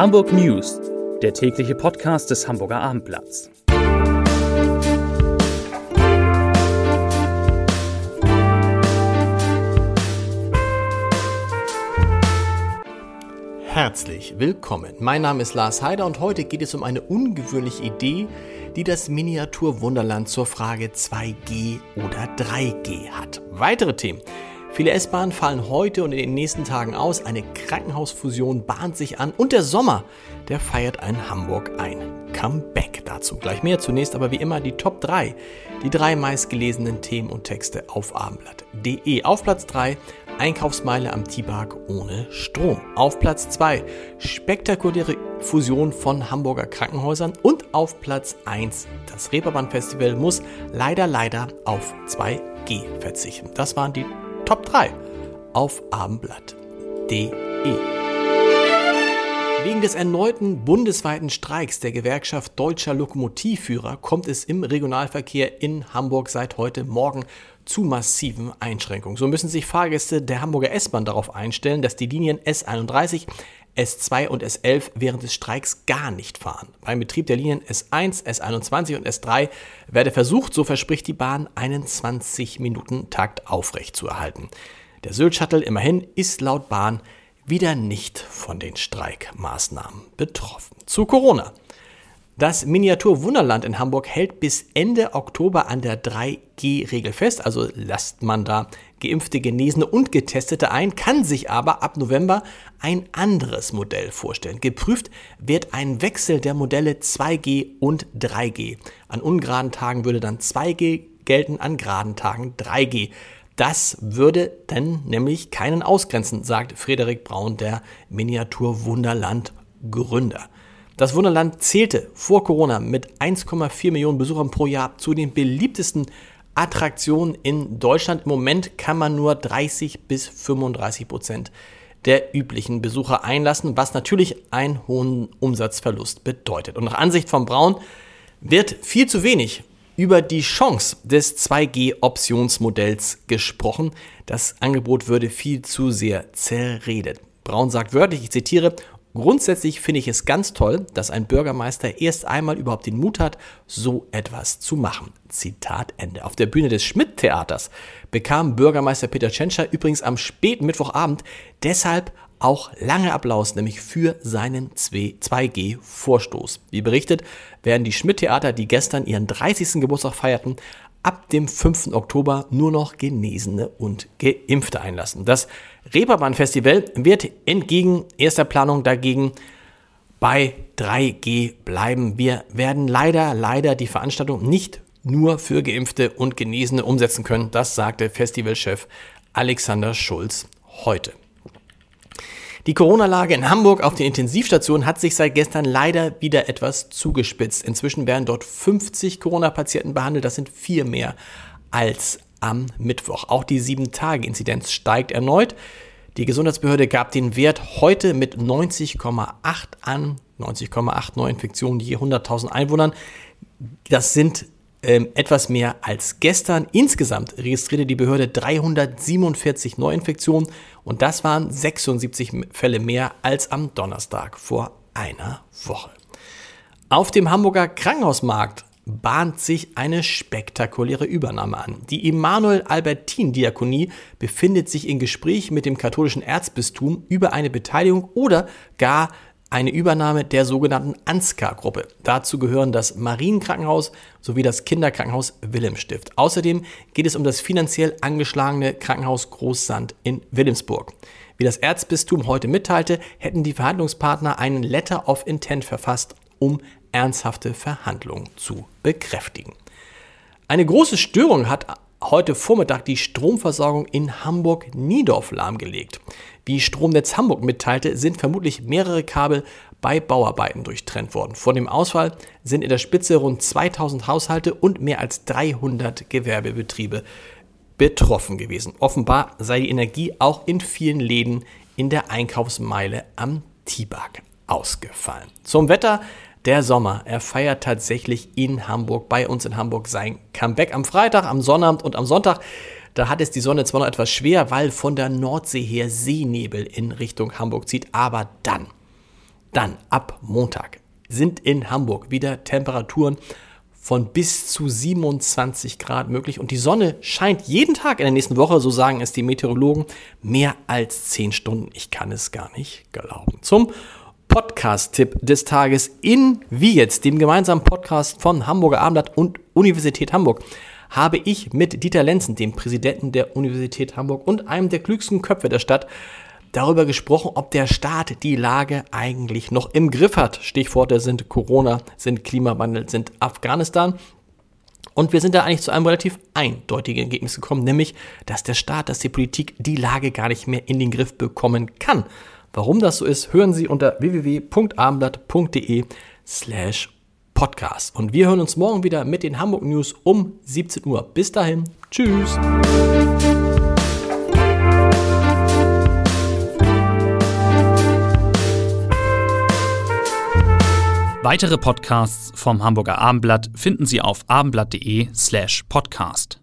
Hamburg News, der tägliche Podcast des Hamburger Abendblatts. Herzlich willkommen. Mein Name ist Lars Heider und heute geht es um eine ungewöhnliche Idee, die das Miniaturwunderland zur Frage 2G oder 3G hat. Weitere Themen. Viele S-Bahnen fallen heute und in den nächsten Tagen aus. Eine Krankenhausfusion bahnt sich an und der Sommer, der feiert ein Hamburg ein. Comeback dazu. Gleich mehr zunächst, aber wie immer die Top 3. Die drei meistgelesenen Themen und Texte auf abendblatt.de. Auf Platz 3 Einkaufsmeile am Tibag ohne Strom. Auf Platz 2 spektakuläre Fusion von Hamburger Krankenhäusern und auf Platz 1 das Reeperbahn Festival muss leider leider auf 2G verzichten. Das waren die Top 3 auf abendblatt.de. Wegen des erneuten bundesweiten Streiks der Gewerkschaft Deutscher Lokomotivführer kommt es im Regionalverkehr in Hamburg seit heute Morgen zu massiven Einschränkungen. So müssen sich Fahrgäste der Hamburger S-Bahn darauf einstellen, dass die Linien S31, S2 und S11 während des Streiks gar nicht fahren. Beim Betrieb der Linien S1, S21 und S3 werde versucht, so verspricht die Bahn, einen 20-Minuten-Takt aufrechtzuerhalten. Der Sylt-Shuttle immerhin ist laut Bahn wieder nicht von den Streikmaßnahmen betroffen. Zu Corona. Das Miniatur Wunderland in Hamburg hält bis Ende Oktober an der 3G-Regel fest, also lasst man da Geimpfte, Genesene und Getestete ein, kann sich aber ab November ein anderes Modell vorstellen. Geprüft wird ein Wechsel der Modelle 2G und 3G. An ungeraden Tagen würde dann 2G gelten, an geraden Tagen 3G. Das würde dann nämlich keinen ausgrenzen, sagt Frederik Braun, der Miniatur Wunderland Gründer. Das Wunderland zählte vor Corona mit 1,4 Millionen Besuchern pro Jahr zu den beliebtesten Attraktionen in Deutschland. Im Moment kann man nur 30 bis 35 Prozent der üblichen Besucher einlassen, was natürlich einen hohen Umsatzverlust bedeutet. Und nach Ansicht von Braun wird viel zu wenig über die Chance des 2G-Optionsmodells gesprochen. Das Angebot würde viel zu sehr zerredet. Braun sagt wörtlich, ich zitiere, Grundsätzlich finde ich es ganz toll, dass ein Bürgermeister erst einmal überhaupt den Mut hat, so etwas zu machen. Zitat Ende. Auf der Bühne des Schmidt-Theaters bekam Bürgermeister Peter Tschentscher übrigens am späten Mittwochabend deshalb auch lange Applaus, nämlich für seinen 2G-Vorstoß. Wie berichtet, werden die Schmidt-Theater, die gestern ihren 30. Geburtstag feierten, ab dem 5. Oktober nur noch Genesene und Geimpfte einlassen. Das Reeperbahn Festival wird entgegen erster Planung dagegen bei 3G bleiben. Wir werden leider, leider die Veranstaltung nicht nur für Geimpfte und Genesene umsetzen können. Das sagte Festivalchef Alexander Schulz heute. Die Corona-Lage in Hamburg auf den Intensivstationen hat sich seit gestern leider wieder etwas zugespitzt. Inzwischen werden dort 50 Corona-Patienten behandelt. Das sind vier mehr als am Mittwoch. Auch die 7-Tage-Inzidenz steigt erneut. Die Gesundheitsbehörde gab den Wert heute mit 90,8 an. 90,8 Neuinfektionen je 100.000 Einwohnern. Das sind ähm, etwas mehr als gestern. Insgesamt registrierte die Behörde 347 Neuinfektionen und das waren 76 Fälle mehr als am Donnerstag vor einer Woche. Auf dem Hamburger Krankenhausmarkt bahnt sich eine spektakuläre Übernahme an. Die Emanuel Albertin Diakonie befindet sich in Gespräch mit dem katholischen Erzbistum über eine Beteiligung oder gar eine Übernahme der sogenannten Ansgar-Gruppe. Dazu gehören das Marienkrankenhaus sowie das Kinderkrankenhaus Wilhelmstift. Außerdem geht es um das finanziell angeschlagene Krankenhaus Großsand in Wilhelmsburg. Wie das Erzbistum heute mitteilte, hätten die Verhandlungspartner einen Letter of Intent verfasst, um ernsthafte Verhandlungen zu bekräftigen. Eine große Störung hat heute Vormittag die Stromversorgung in Hamburg-Niedorf lahmgelegt. Wie Stromnetz Hamburg mitteilte, sind vermutlich mehrere Kabel bei Bauarbeiten durchtrennt worden. Vor dem Ausfall sind in der Spitze rund 2000 Haushalte und mehr als 300 Gewerbebetriebe betroffen gewesen. Offenbar sei die Energie auch in vielen Läden in der Einkaufsmeile am Tibag ausgefallen. Zum Wetter. Der Sommer, er feiert tatsächlich in Hamburg, bei uns in Hamburg sein Comeback am Freitag, am Sonnabend und am Sonntag. Da hat es die Sonne zwar noch etwas schwer, weil von der Nordsee her Seenebel in Richtung Hamburg zieht, aber dann Dann ab Montag sind in Hamburg wieder Temperaturen von bis zu 27 Grad möglich und die Sonne scheint jeden Tag in der nächsten Woche, so sagen es die Meteorologen, mehr als 10 Stunden. Ich kann es gar nicht glauben. Zum Podcast-Tipp des Tages in Wie jetzt, dem gemeinsamen Podcast von Hamburger Abendblatt und Universität Hamburg, habe ich mit Dieter Lenzen, dem Präsidenten der Universität Hamburg und einem der klügsten Köpfe der Stadt, darüber gesprochen, ob der Staat die Lage eigentlich noch im Griff hat. Stichworte sind Corona, sind Klimawandel, sind Afghanistan. Und wir sind da eigentlich zu einem relativ eindeutigen Ergebnis gekommen, nämlich, dass der Staat, dass die Politik die Lage gar nicht mehr in den Griff bekommen kann. Warum das so ist, hören Sie unter www.abendblatt.de slash podcast. Und wir hören uns morgen wieder mit den Hamburg News um 17 Uhr. Bis dahin, tschüss. Weitere Podcasts vom Hamburger Abendblatt finden Sie auf abendblatt.de slash podcast.